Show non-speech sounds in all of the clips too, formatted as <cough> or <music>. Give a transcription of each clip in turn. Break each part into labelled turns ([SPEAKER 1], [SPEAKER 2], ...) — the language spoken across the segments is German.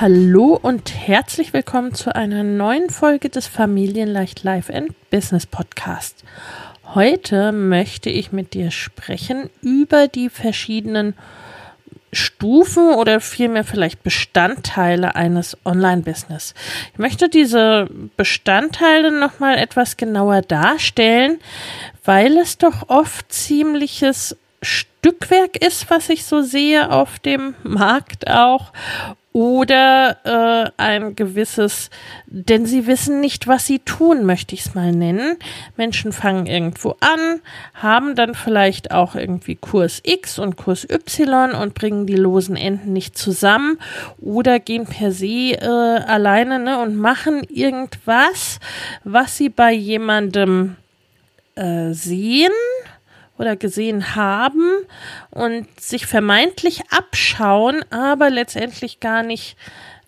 [SPEAKER 1] Hallo und herzlich willkommen zu einer neuen Folge des Familienleicht Life and Business Podcast. Heute möchte ich mit dir sprechen über die verschiedenen Stufen oder vielmehr vielleicht Bestandteile eines Online-Business. Ich möchte diese Bestandteile nochmal etwas genauer darstellen, weil es doch oft ziemliches Stückwerk ist, was ich so sehe auf dem Markt auch oder äh, ein gewisses, denn sie wissen nicht, was sie tun, möchte ich es mal nennen. Menschen fangen irgendwo an, haben dann vielleicht auch irgendwie Kurs X und Kurs Y und bringen die losen Enden nicht zusammen oder gehen per se äh, alleine ne, und machen irgendwas, was sie bei jemandem äh, sehen oder gesehen haben und sich vermeintlich abschauen, aber letztendlich gar nicht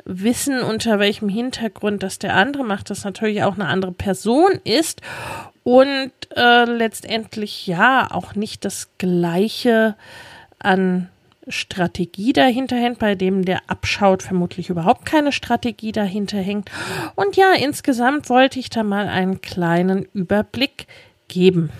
[SPEAKER 1] wissen, unter welchem Hintergrund das der andere macht, das natürlich auch eine andere Person ist und äh, letztendlich ja auch nicht das gleiche an Strategie dahinter hängt, bei dem der abschaut, vermutlich überhaupt keine Strategie dahinter hängt. Und ja, insgesamt wollte ich da mal einen kleinen Überblick geben.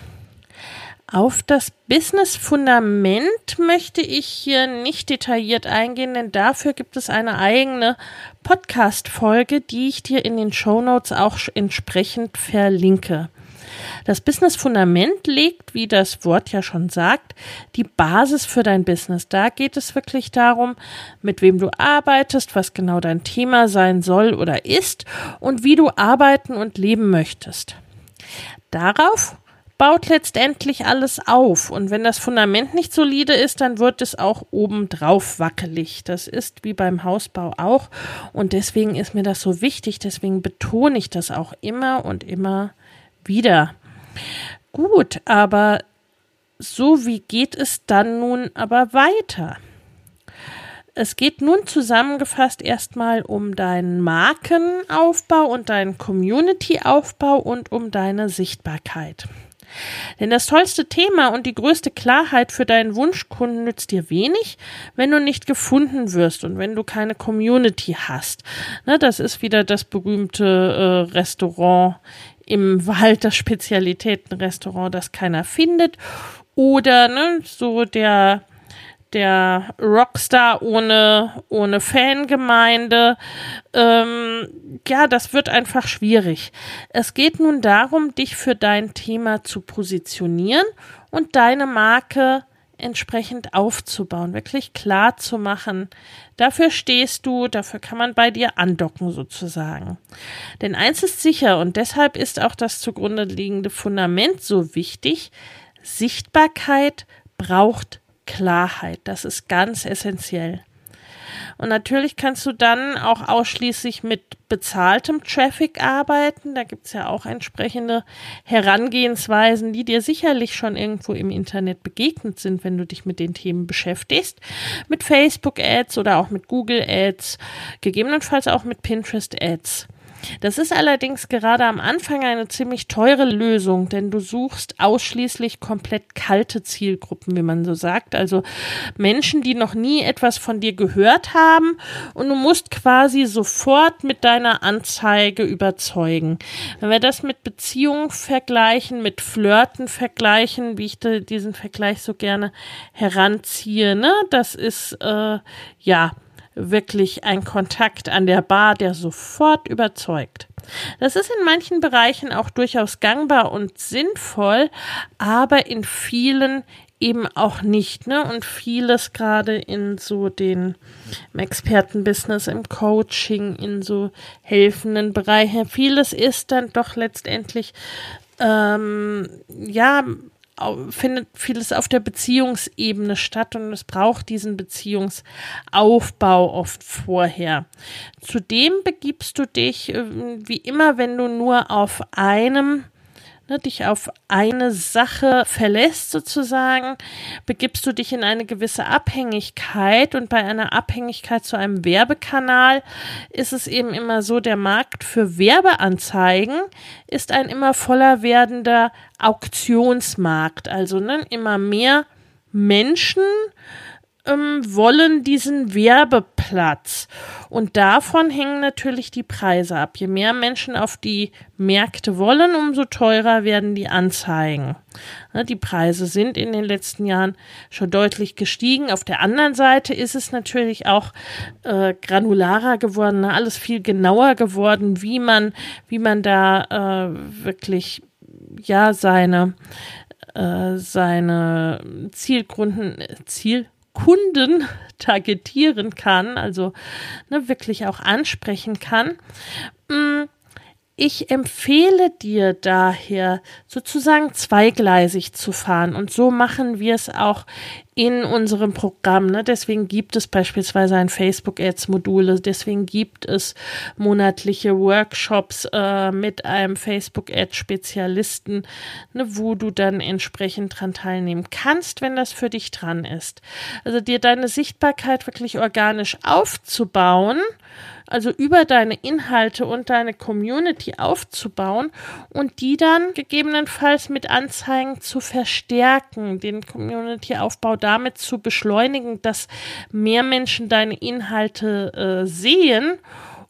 [SPEAKER 1] Auf das Business-Fundament möchte ich hier nicht detailliert eingehen, denn dafür gibt es eine eigene Podcast-Folge, die ich dir in den Show Notes auch entsprechend verlinke. Das Business-Fundament legt, wie das Wort ja schon sagt, die Basis für dein Business. Da geht es wirklich darum, mit wem du arbeitest, was genau dein Thema sein soll oder ist und wie du arbeiten und leben möchtest. Darauf baut letztendlich alles auf. Und wenn das Fundament nicht solide ist, dann wird es auch obendrauf wackelig. Das ist wie beim Hausbau auch. Und deswegen ist mir das so wichtig. Deswegen betone ich das auch immer und immer wieder. Gut, aber so wie geht es dann nun aber weiter? Es geht nun zusammengefasst erstmal um deinen Markenaufbau und deinen Community-Aufbau und um deine Sichtbarkeit. Denn das tollste Thema und die größte Klarheit für deinen Wunschkunden nützt dir wenig, wenn du nicht gefunden wirst und wenn du keine Community hast. Ne, das ist wieder das berühmte äh, Restaurant im Wald, das Spezialitätenrestaurant, das keiner findet. Oder ne, so der der Rockstar ohne, ohne Fangemeinde. Ähm, ja, das wird einfach schwierig. Es geht nun darum, dich für dein Thema zu positionieren und deine Marke entsprechend aufzubauen, wirklich klar zu machen. Dafür stehst du, dafür kann man bei dir andocken sozusagen. Denn eins ist sicher und deshalb ist auch das zugrunde liegende Fundament so wichtig. Sichtbarkeit braucht Klarheit. Das ist ganz essentiell. Und natürlich kannst du dann auch ausschließlich mit bezahltem Traffic arbeiten. Da gibt es ja auch entsprechende Herangehensweisen, die dir sicherlich schon irgendwo im Internet begegnet sind, wenn du dich mit den Themen beschäftigst. Mit Facebook Ads oder auch mit Google Ads, gegebenenfalls auch mit Pinterest Ads. Das ist allerdings gerade am Anfang eine ziemlich teure Lösung, denn du suchst ausschließlich komplett kalte Zielgruppen, wie man so sagt. Also Menschen, die noch nie etwas von dir gehört haben und du musst quasi sofort mit deiner Anzeige überzeugen. Wenn wir das mit Beziehungen vergleichen, mit Flirten vergleichen, wie ich diesen Vergleich so gerne heranziehe, ne, das ist äh, ja wirklich ein Kontakt an der Bar, der sofort überzeugt. Das ist in manchen Bereichen auch durchaus gangbar und sinnvoll, aber in vielen eben auch nicht, ne? Und vieles gerade in so den im Expertenbusiness, im Coaching, in so helfenden Bereichen, vieles ist dann doch letztendlich ähm, ja findet vieles auf der Beziehungsebene statt und es braucht diesen Beziehungsaufbau oft vorher. Zudem begibst du dich, äh, wie immer, wenn du nur auf einem ne, dich auf eine Sache verlässt sozusagen, begibst du dich in eine gewisse Abhängigkeit und bei einer Abhängigkeit zu einem Werbekanal ist es eben immer so, der Markt für Werbeanzeigen ist ein immer voller werdender Auktionsmarkt, also ne, immer mehr Menschen ähm, wollen diesen Werbeplatz. Und davon hängen natürlich die Preise ab. Je mehr Menschen auf die Märkte wollen, umso teurer werden die Anzeigen. Die Preise sind in den letzten Jahren schon deutlich gestiegen. Auf der anderen Seite ist es natürlich auch äh, granularer geworden, alles viel genauer geworden, wie man, wie man da äh, wirklich ja seine äh, seine Zielgründen, Ziel, Kunden targetieren kann, also ne, wirklich auch ansprechen kann. Mm, ich empfehle dir daher sozusagen zweigleisig zu fahren und so machen wir es auch in unserem Programm. Ne? Deswegen gibt es beispielsweise ein Facebook-Ads-Modul, deswegen gibt es monatliche Workshops äh, mit einem Facebook-Ads-Spezialisten, ne, wo du dann entsprechend dran teilnehmen kannst, wenn das für dich dran ist. Also dir deine Sichtbarkeit wirklich organisch aufzubauen also über deine Inhalte und deine Community aufzubauen und die dann gegebenenfalls mit Anzeigen zu verstärken, den Community-Aufbau damit zu beschleunigen, dass mehr Menschen deine Inhalte äh, sehen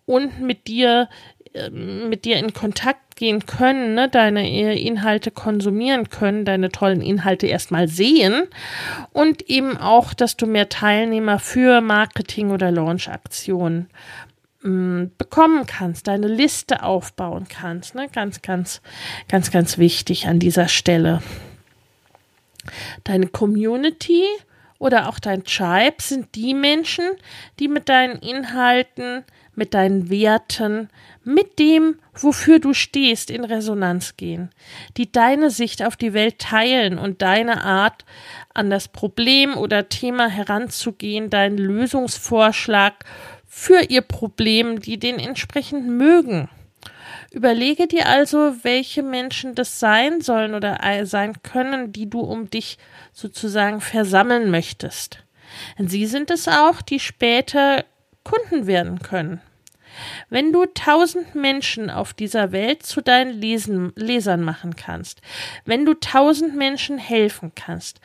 [SPEAKER 1] und mit dir äh, mit dir in Kontakt gehen können, ne, deine Inhalte konsumieren können, deine tollen Inhalte erstmal sehen und eben auch, dass du mehr Teilnehmer für Marketing oder Launch-Aktionen bekommen kannst, deine Liste aufbauen kannst. Ne? Ganz, ganz, ganz, ganz wichtig an dieser Stelle. Deine Community oder auch dein Tribe sind die Menschen, die mit deinen Inhalten, mit deinen Werten, mit dem, wofür du stehst, in Resonanz gehen, die deine Sicht auf die Welt teilen und deine Art, an das Problem oder Thema heranzugehen, deinen Lösungsvorschlag für ihr Problem, die den entsprechend mögen. Überlege dir also, welche Menschen das sein sollen oder sein können, die du um dich sozusagen versammeln möchtest. Denn sie sind es auch, die später Kunden werden können. Wenn du tausend Menschen auf dieser Welt zu deinen Lesen, Lesern machen kannst, wenn du tausend Menschen helfen kannst,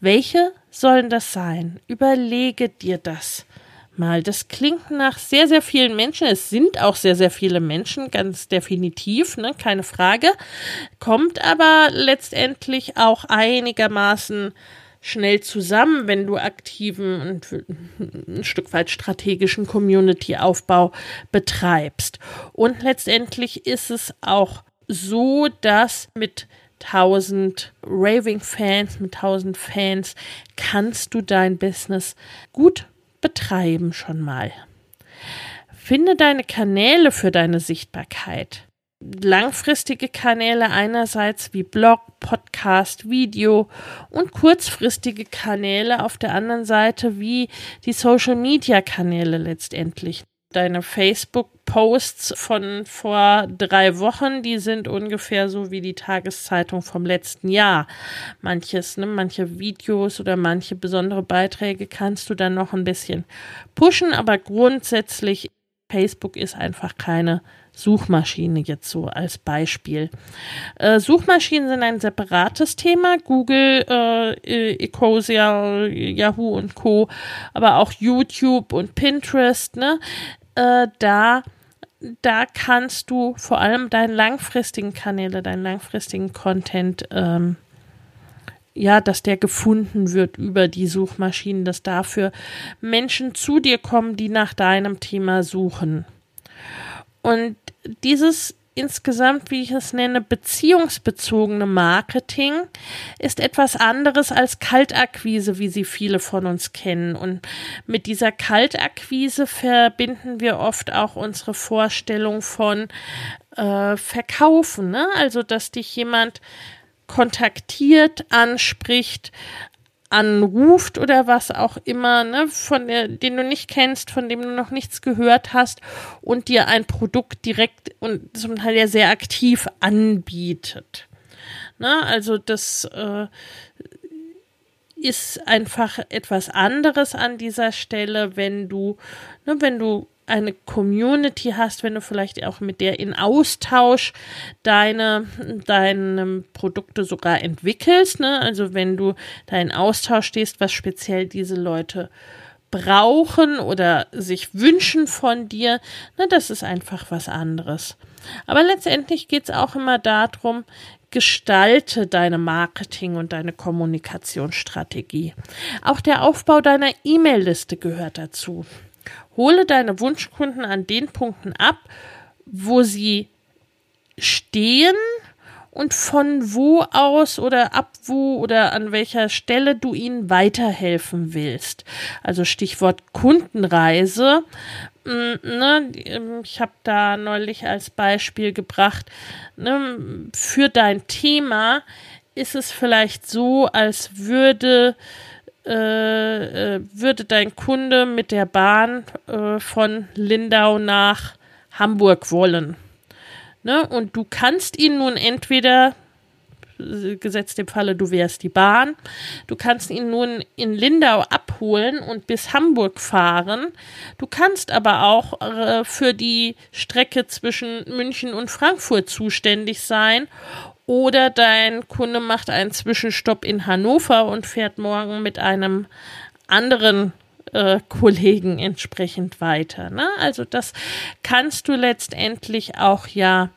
[SPEAKER 1] welche sollen das sein? Überlege dir das mal. Das klingt nach sehr, sehr vielen Menschen. Es sind auch sehr, sehr viele Menschen, ganz definitiv, ne, keine Frage. Kommt aber letztendlich auch einigermaßen schnell zusammen, wenn du aktiven und ein Stück weit strategischen Community-Aufbau betreibst. Und letztendlich ist es auch so, dass mit 1000 Raving-Fans, mit 1000 Fans kannst du dein Business gut betreiben schon mal. Finde deine Kanäle für deine Sichtbarkeit. Langfristige Kanäle einerseits wie Blog, Podcast, Video und kurzfristige Kanäle auf der anderen Seite wie die Social Media Kanäle letztendlich deine Facebook-Posts von vor drei Wochen, die sind ungefähr so wie die Tageszeitung vom letzten Jahr. Manches, ne, manche Videos oder manche besondere Beiträge kannst du dann noch ein bisschen pushen, aber grundsätzlich Facebook ist einfach keine Suchmaschine jetzt so als Beispiel. Äh, Suchmaschinen sind ein separates Thema. Google, äh, Ecosia, Yahoo und Co., aber auch YouTube und Pinterest, ne? Äh, da da kannst du vor allem deinen langfristigen Kanäle, deinen langfristigen Content, ähm, ja, dass der gefunden wird über die Suchmaschinen, dass dafür Menschen zu dir kommen, die nach deinem Thema suchen. Und dieses insgesamt, wie ich es nenne, beziehungsbezogene Marketing ist etwas anderes als Kaltakquise, wie sie viele von uns kennen. Und mit dieser Kaltakquise verbinden wir oft auch unsere Vorstellung von äh, Verkaufen. Ne? Also, dass dich jemand kontaktiert, anspricht, anruft oder was auch immer, ne, von der, den du nicht kennst, von dem du noch nichts gehört hast und dir ein Produkt direkt und zum Teil ja sehr aktiv anbietet. Ne, also das äh, ist einfach etwas anderes an dieser Stelle, wenn du, ne, wenn du eine Community hast, wenn du vielleicht auch mit der in Austausch deine, deine Produkte sogar entwickelst, ne? Also wenn du da in Austausch stehst, was speziell diese Leute brauchen oder sich wünschen von dir, ne, das ist einfach was anderes. Aber letztendlich geht es auch immer darum, gestalte deine Marketing- und deine Kommunikationsstrategie. Auch der Aufbau deiner E-Mail-Liste gehört dazu. Hole deine Wunschkunden an den Punkten ab, wo sie stehen und von wo aus oder ab wo oder an welcher Stelle du ihnen weiterhelfen willst. Also Stichwort Kundenreise. Mm, ne, ich habe da neulich als Beispiel gebracht, ne, für dein Thema ist es vielleicht so, als würde äh, äh, würde dein Kunde mit der Bahn äh, von Lindau nach Hamburg wollen. Ne? Und du kannst ihn nun entweder, gesetzt im Falle, du wärst die Bahn, du kannst ihn nun in Lindau abholen und bis Hamburg fahren. Du kannst aber auch äh, für die Strecke zwischen München und Frankfurt zuständig sein oder dein Kunde macht einen Zwischenstopp in Hannover und fährt morgen mit einem anderen äh, Kollegen entsprechend weiter. Ne? Also das kannst du letztendlich auch ja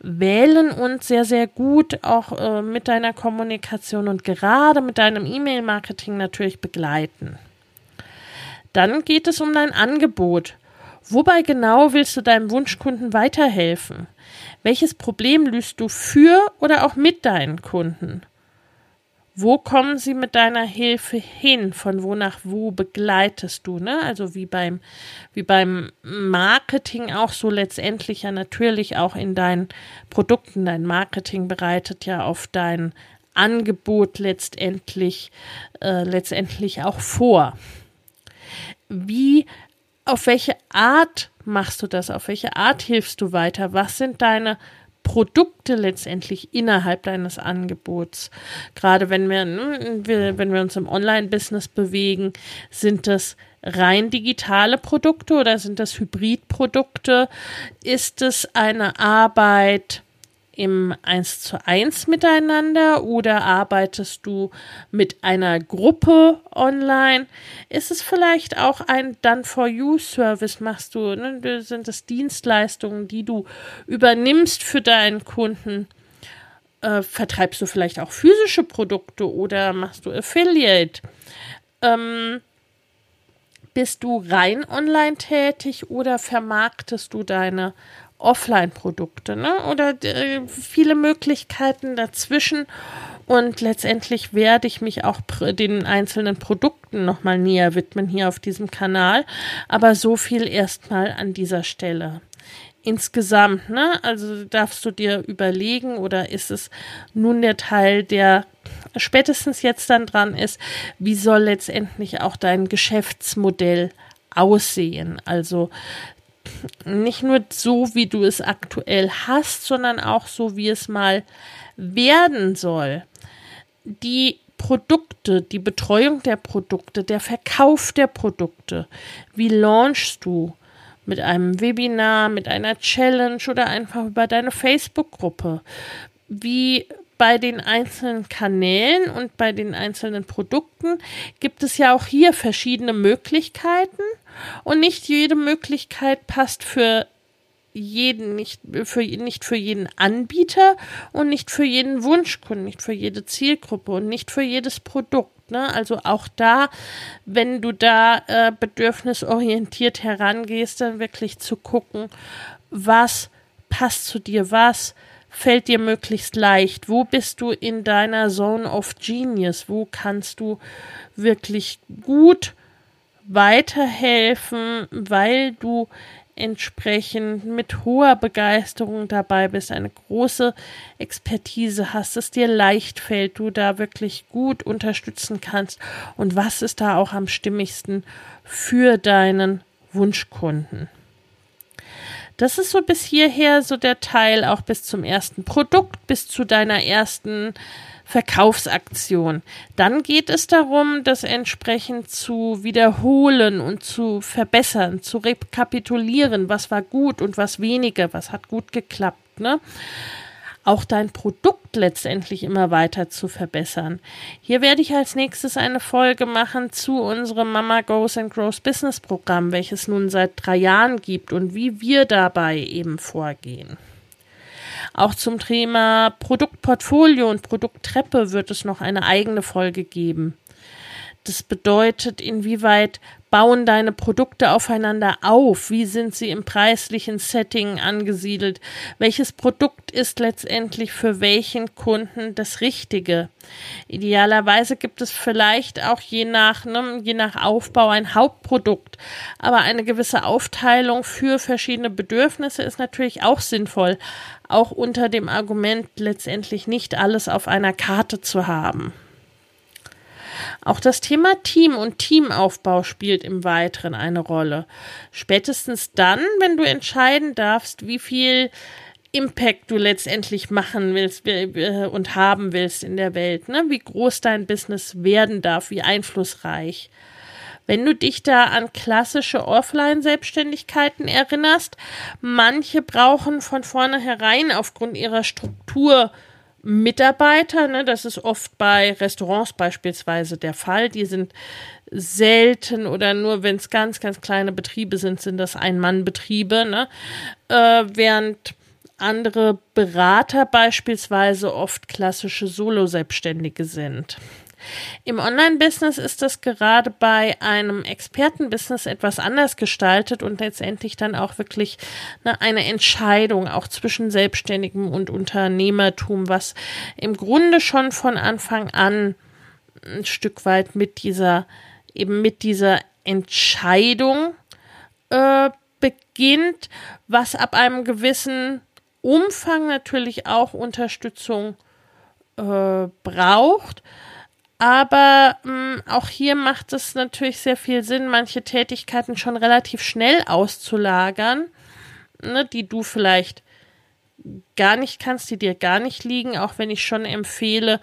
[SPEAKER 1] wählen und sehr, sehr gut auch äh, mit deiner Kommunikation und gerade mit deinem E-Mail-Marketing natürlich begleiten. Dann geht es um dein Angebot. Wobei genau willst du deinem Wunschkunden weiterhelfen? Welches Problem löst du für oder auch mit deinen Kunden? Wo kommen sie mit deiner Hilfe hin? Von wo nach wo begleitest du? Ne? Also wie beim, wie beim Marketing auch so letztendlich ja natürlich auch in deinen Produkten. Dein Marketing bereitet ja auf dein Angebot letztendlich, äh, letztendlich auch vor. Wie, auf welche Art machst du das? Auf welche Art hilfst du weiter? Was sind deine Produkte letztendlich innerhalb deines Angebots? Gerade wenn wir, ne, wenn wir uns im Online-Business bewegen, sind das rein digitale Produkte oder sind das Hybridprodukte? Ist es eine Arbeit, im 1 zu 1 miteinander oder arbeitest du mit einer Gruppe online? Ist es vielleicht auch ein Done-for-You-Service? Machst du, ne? sind das Dienstleistungen, die du übernimmst für deinen Kunden? Äh, vertreibst du vielleicht auch physische Produkte oder machst du Affiliate? Ähm, bist du rein online tätig oder vermarktest du deine Offline-Produkte, ne? Oder äh, viele Möglichkeiten dazwischen. Und letztendlich werde ich mich auch den einzelnen Produkten nochmal näher widmen hier auf diesem Kanal. Aber so viel erstmal an dieser Stelle. Insgesamt, ne? Also darfst du dir überlegen oder ist es nun der Teil, der spätestens jetzt dann dran ist, wie soll letztendlich auch dein Geschäftsmodell aussehen? Also nicht nur so, wie du es aktuell hast, sondern auch so, wie es mal werden soll. Die Produkte, die Betreuung der Produkte, der Verkauf der Produkte, wie launchst du? mit einem Webinar, mit einer Challenge oder einfach über deine Facebook-Gruppe. Wie bei den einzelnen Kanälen und bei den einzelnen Produkten gibt es ja auch hier verschiedene Möglichkeiten und nicht jede Möglichkeit passt für jeden, nicht für, nicht für jeden Anbieter und nicht für jeden Wunschkunden, nicht für jede Zielgruppe und nicht für jedes Produkt. Ne? Also auch da, wenn du da äh, bedürfnisorientiert herangehst, dann wirklich zu gucken, was passt zu dir, was fällt dir möglichst leicht, wo bist du in deiner Zone of Genius, wo kannst du wirklich gut weiterhelfen, weil du entsprechend mit hoher Begeisterung dabei bist, eine große Expertise hast, es dir leicht fällt, du da wirklich gut unterstützen kannst? Und was ist da auch am stimmigsten für deinen Wunschkunden. Das ist so bis hierher so der Teil auch bis zum ersten Produkt, bis zu deiner ersten Verkaufsaktion. Dann geht es darum, das entsprechend zu wiederholen und zu verbessern, zu rekapitulieren, was war gut und was weniger, was hat gut geklappt, ne? Auch dein Produkt letztendlich immer weiter zu verbessern. Hier werde ich als nächstes eine Folge machen zu unserem Mama Goes and Grows Business Programm, welches nun seit drei Jahren gibt und wie wir dabei eben vorgehen. Auch zum Thema Produktportfolio und Produkttreppe wird es noch eine eigene Folge geben. Das bedeutet, inwieweit bauen deine Produkte aufeinander auf? Wie sind sie im preislichen Setting angesiedelt? Welches Produkt ist letztendlich für welchen Kunden das Richtige? Idealerweise gibt es vielleicht auch je nach, ne, je nach Aufbau ein Hauptprodukt, aber eine gewisse Aufteilung für verschiedene Bedürfnisse ist natürlich auch sinnvoll, auch unter dem Argument letztendlich nicht alles auf einer Karte zu haben. Auch das Thema Team und Teamaufbau spielt im Weiteren eine Rolle. Spätestens dann, wenn du entscheiden darfst, wie viel Impact du letztendlich machen willst und haben willst in der Welt, ne? wie groß dein Business werden darf, wie einflussreich. Wenn du dich da an klassische Offline-Selbstständigkeiten erinnerst, manche brauchen von vornherein aufgrund ihrer Struktur Mitarbeiter, ne, das ist oft bei Restaurants beispielsweise der Fall. Die sind selten oder nur, wenn es ganz, ganz kleine Betriebe sind, sind das Ein-Mann-Betriebe, ne? Äh, während andere Berater beispielsweise oft klassische Solo-Selbstständige sind. Im Online-Business ist das gerade bei einem Expertenbusiness etwas anders gestaltet und letztendlich dann auch wirklich ne, eine Entscheidung auch zwischen Selbstständigem und Unternehmertum, was im Grunde schon von Anfang an ein Stück weit mit dieser eben mit dieser Entscheidung äh, beginnt, was ab einem gewissen Umfang natürlich auch Unterstützung äh, braucht, aber mh, mm, auch hier macht es natürlich sehr viel Sinn, manche Tätigkeiten schon relativ schnell auszulagern, ne, die du vielleicht gar nicht kannst, die dir gar nicht liegen, auch wenn ich schon empfehle,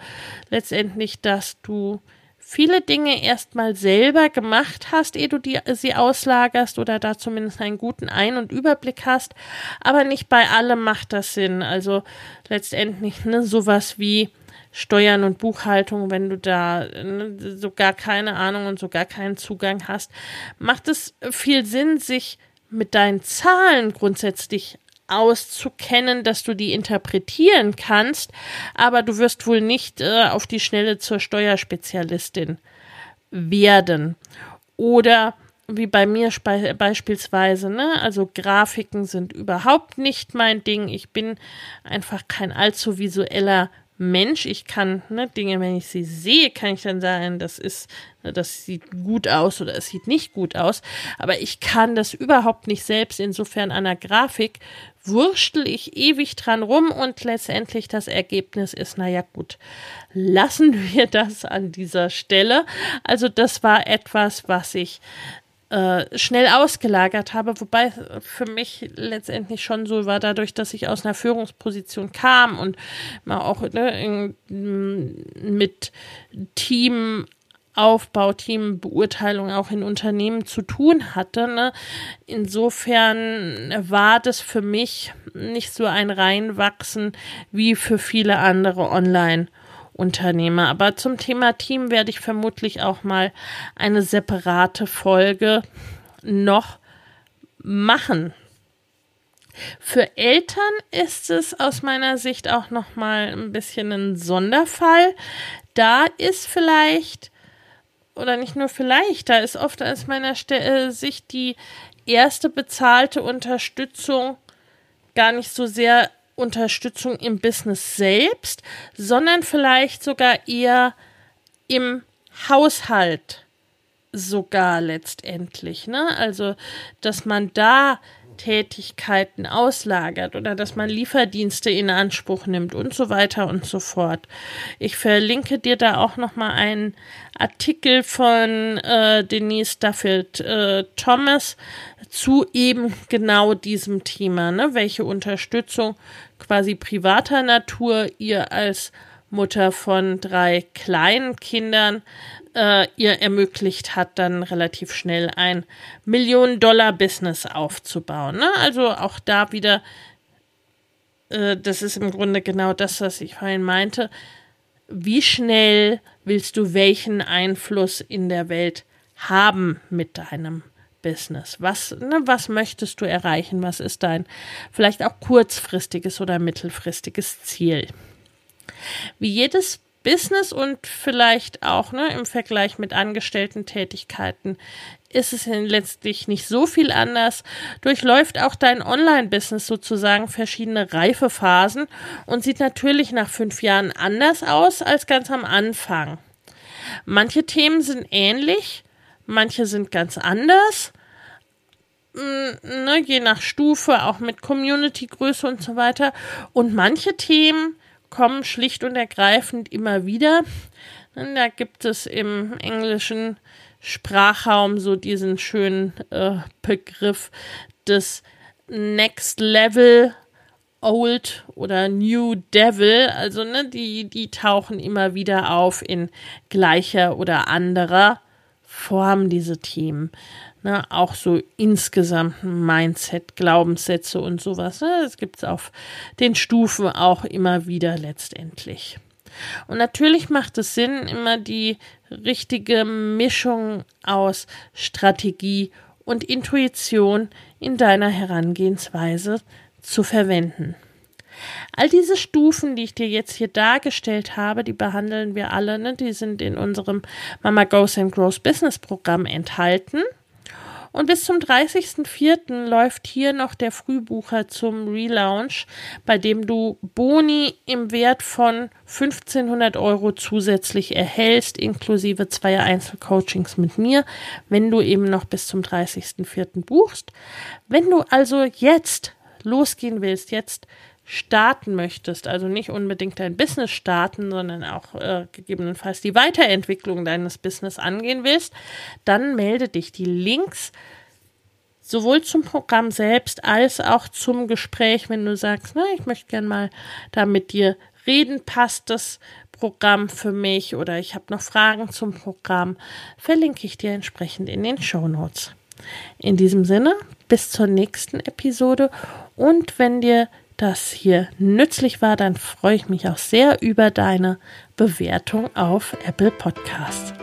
[SPEAKER 1] letztendlich, dass du viele Dinge erstmal selber gemacht hast, ehe du die, sie auslagerst oder da zumindest einen guten Ein- und Überblick hast. Aber nicht bei allem macht das Sinn. Also letztendlich ne, sowas wie Steuern und Buchhaltung, wenn du da ne, so gar keine Ahnung und so gar keinen Zugang hast, macht es viel Sinn, sich mit deinen Zahlen grundsätzlich auszukennen, dass du die interpretieren kannst, aber du wirst wohl nicht äh, auf die Schnelle zur Steuerspezialistin werden. Oder wie bei mir beispielsweise, ne? Also Grafiken sind überhaupt nicht mein Ding. Ich bin einfach kein allzu visueller Mensch. Ich kann ne, Dinge, wenn ich sie sehe, kann ich dann sagen, das ist, das sieht gut aus oder es sieht nicht gut aus. Aber ich kann das überhaupt nicht selbst. Insofern an der Grafik wurschtel ich ewig dran rum und letztendlich das Ergebnis ist, naja gut, lassen <laughs> wir das an dieser Stelle. Also das war etwas, was ich äh, schnell ausgelagert habe, wobei für mich letztendlich schon so war, dadurch, dass ich aus einer Führungsposition kam und mal auch ne, in, mit Team Aufbauteam, Beurteilung auch in Unternehmen zu tun hatte. Ne? Insofern war das für mich nicht so ein Reinwachsen wie für viele andere Online-Unternehmer. Aber zum Thema Team werde ich vermutlich auch mal eine separate Folge noch machen. Für Eltern ist es aus meiner Sicht auch noch mal ein bisschen ein Sonderfall. Da ist vielleicht oder nicht nur vielleicht, da ist oft aus meiner äh, Sicht die erste bezahlte Unterstützung gar nicht so sehr Unterstützung im Business selbst, sondern vielleicht sogar eher im Haushalt sogar letztendlich, ne? Also, dass man da Tätigkeiten auslagert oder dass man Lieferdienste in Anspruch nimmt und so weiter und so fort. Ich verlinke dir da auch noch mal einen Artikel von äh, Denise Duffield äh, Thomas zu eben genau diesem Thema, ne? welche Unterstützung quasi privater Natur ihr als Mutter von drei kleinen Kindern äh, ihr ermöglicht hat, dann relativ schnell ein Millionen-Dollar-Business aufzubauen. Ne? Also auch da wieder, äh, das ist im Grunde genau das, was ich vorhin meinte. Wie schnell willst du welchen Einfluss in der Welt haben mit deinem Business? Was, ne, was möchtest du erreichen? Was ist dein vielleicht auch kurzfristiges oder mittelfristiges Ziel? Wie jedes Business und vielleicht auch ne, im Vergleich mit angestellten Tätigkeiten ist es letztlich nicht so viel anders. Durchläuft auch dein Online-Business sozusagen verschiedene Reifephasen und sieht natürlich nach fünf Jahren anders aus als ganz am Anfang. Manche Themen sind ähnlich, manche sind ganz anders. Mm, ne, je nach Stufe, auch mit Community-Größe und so weiter. Und manche Themen kommen schlicht und ergreifend immer wieder. Da gibt es im englischen Sprachraum so diesen schönen äh, Begriff des Next Level Old oder New Devil, also ne, die, die tauchen immer wieder auf in gleicher oder anderer Form, diese Themen. Ne, auch so insgesamt Mindset, Glaubenssätze und sowas. Ne, das gibt es auf den Stufen auch immer wieder letztendlich. Und natürlich macht es Sinn, immer die richtige Mischung aus Strategie und Intuition in deiner Herangehensweise zu verwenden. All diese Stufen, die ich dir jetzt hier dargestellt habe, die behandeln wir alle, ne? die sind in unserem Mama Goes and Grows Business Programm enthalten. Und bis zum 30.04. läuft hier noch der Frühbucher zum Relaunch, bei dem du Boni im Wert von 1500 Euro zusätzlich erhältst, inklusive zweier Einzelcoachings mit mir, wenn du eben noch bis zum 30.04. buchst. Wenn du also jetzt losgehen willst, jetzt starten möchtest, also nicht unbedingt dein Business starten, sondern auch äh, gegebenenfalls die Weiterentwicklung deines Business angehen willst, dann melde dich. Die Links sowohl zum Programm selbst als auch zum Gespräch, wenn du sagst, na, ich möchte gern mal da mit dir reden, passt das Programm für mich oder ich habe noch Fragen zum Programm, verlinke ich dir entsprechend in den Show Notes. In diesem Sinne, bis zur nächsten Episode und wenn dir das hier nützlich war, dann freue ich mich auch sehr über deine Bewertung auf Apple Podcasts.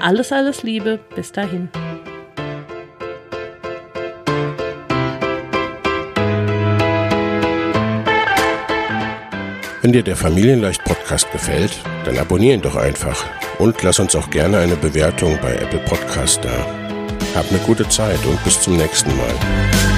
[SPEAKER 1] Alles, alles Liebe, bis dahin.
[SPEAKER 2] Wenn dir der Familienleicht Podcast gefällt, dann abonniere ihn doch einfach und lass uns auch gerne eine Bewertung bei Apple Podcast da. Hab eine gute Zeit und bis zum nächsten Mal.